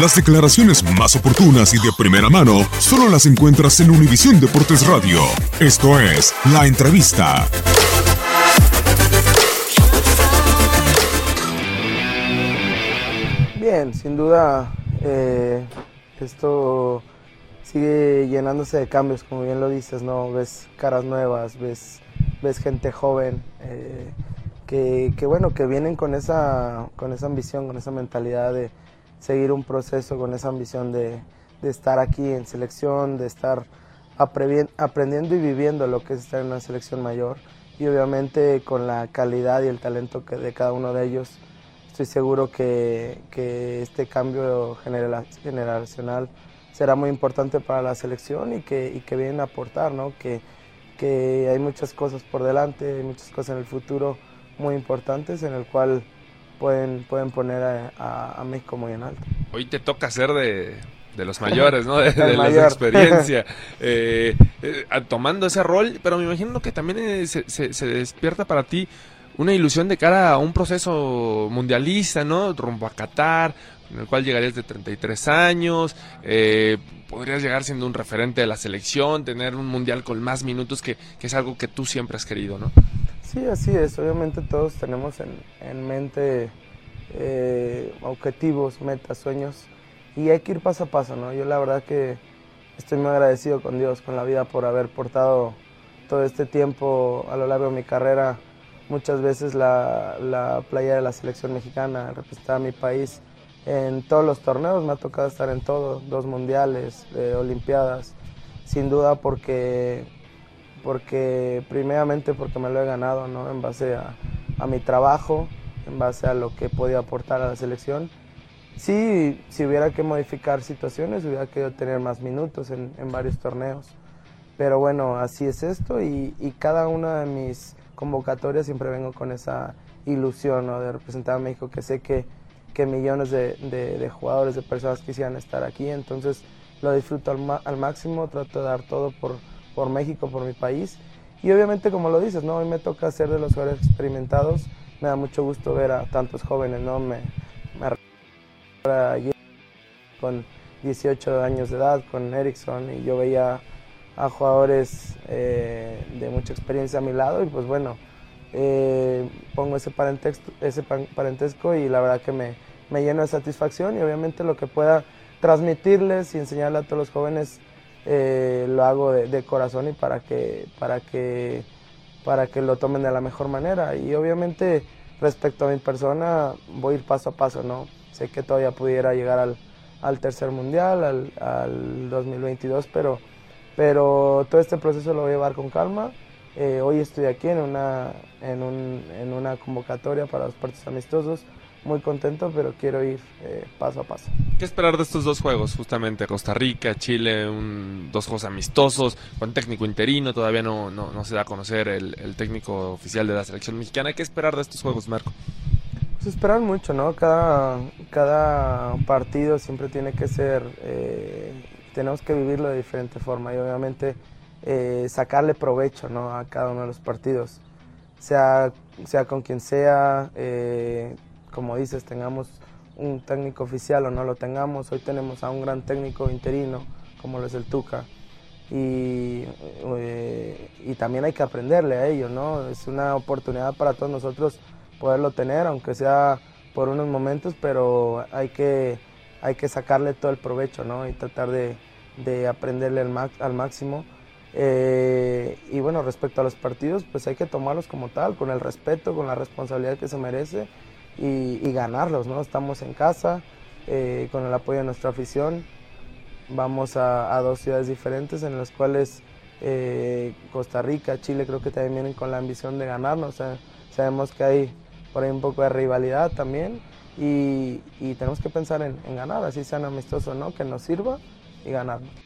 Las declaraciones más oportunas y de primera mano solo las encuentras en Univisión Deportes Radio. Esto es La Entrevista. Bien, sin duda eh, esto sigue llenándose de cambios, como bien lo dices, ¿no? Ves caras nuevas, ves, ves gente joven, eh, que, que, bueno, que vienen con esa, con esa ambición, con esa mentalidad de seguir un proceso, con esa ambición de, de estar aquí en selección, de estar aprendiendo y viviendo lo que es estar en una selección mayor y obviamente con la calidad y el talento que de cada uno de ellos estoy seguro que, que este cambio genera- generacional será muy importante para la selección y que, y que vienen a aportar, ¿no? que, que hay muchas cosas por delante, hay muchas cosas en el futuro muy importantes en el cual pueden, pueden poner a, a- a México muy en alto. Hoy te toca ser de, de los mayores, ¿no? De, de la mayor. experiencia. Eh, eh, a- tomando ese rol, pero me imagino que también eh, se, se- se despierta para ti una ilusión de cara a un proceso mundialista, ¿no? Rumbo a Qatar, en el cual llegarías de 33 años, eh, podrías llegar siendo un referente de la selección, tener un mundial con más minutos, que, que es algo que tú siempre has querido, ¿no? Sí, así es. Obviamente todos tenemos en, en mente eh, objetivos, metas, sueños y hay que ir paso a paso, ¿no? Yo la verdad que estoy muy agradecido con Dios, con la vida por haber portado todo este tiempo a lo largo de mi carrera muchas veces la, la playa de la selección mexicana, representar a mi país en todos los torneos, me ha tocado estar en todo, dos mundiales, eh, olimpiadas, sin duda porque porque primeramente porque me lo he ganado, ¿no? En base a, a mi trabajo, en base a lo que podía aportar a la selección. Sí, si hubiera que modificar situaciones, hubiera querido tener más minutos en, en varios torneos. Pero bueno, así es esto y, y cada una de mis convocatorias siempre vengo con esa ilusión ¿no? de representar a México, que sé que, que millones de, de- de jugadores, de personas quisieran estar aquí, entonces lo disfruto al, al máximo, trato de dar todo por, por México, por mi país. Y obviamente, como lo dices, ¿no? hoy me toca ser de los jugadores experimentados, me da mucho gusto ver a tantos jóvenes, ¿no? Me, me con 18 años de edad, con Erickson, y yo veía a jugadores eh, de mucha experiencia a mi lado y pues bueno, eh, pongo ese parentesco, ese parentesco y la verdad que me, me lleno de satisfacción y obviamente lo que pueda transmitirles y enseñarle a todos los jóvenes eh, lo hago de, corazón y para que, para, que, para que lo tomen de la mejor manera y obviamente respecto a mi persona, voy a ir paso a paso, ¿no? Sé que todavía pudiera llegar al, tercer mundial, al, al 2022, pero, pero todo este proceso lo voy a llevar con calma. Eh, hoy estoy aquí en una, en, un, en una convocatoria para los partidos amistosos muy contento, pero quiero ir eh, paso a paso. ¿Qué esperar de estos dos juegos? Justamente Costa Rica, Chile, un, dos juegos amistosos, con técnico interino, todavía no, no, no se da a conocer el, el, técnico oficial de la selección mexicana. ¿Qué esperar de estos juegos, Marco? Pues esperar mucho, ¿no? Cada, cada partido siempre tiene que ser, eh, tenemos que vivirlo de diferente forma y obviamente eh, sacarle provecho ¿no? a cada uno de los partidos, sea, sea con quien sea, eh, como dices, tengamos un técnico oficial o no lo tengamos. Hoy tenemos a un gran técnico interino, como lo es el Tuca. Y, eh, y también hay que aprenderle a ello, ¿no? Es una oportunidad para todos nosotros poderlo tener, aunque sea por unos momentos, pero hay que, hay que sacarle todo el provecho, ¿no? Y tratar de, de aprenderle al, al máximo. Eh, y bueno, respecto a los partidos, pues hay que tomarlos como tal, con el respeto, con la responsabilidad que se merece y, ganarlos, ¿no? Estamos en casa, eh, con el apoyo de nuestra afición, vamos a, dos ciudades diferentes en las cuales eh, Costa Rica, Chile creo que también vienen con la ambición de ganarnos, sabemos que hay por ahí un poco de rivalidad también y, tenemos que pensar en, en ganar, así sean amistosos no, que nos sirva y ganarnos.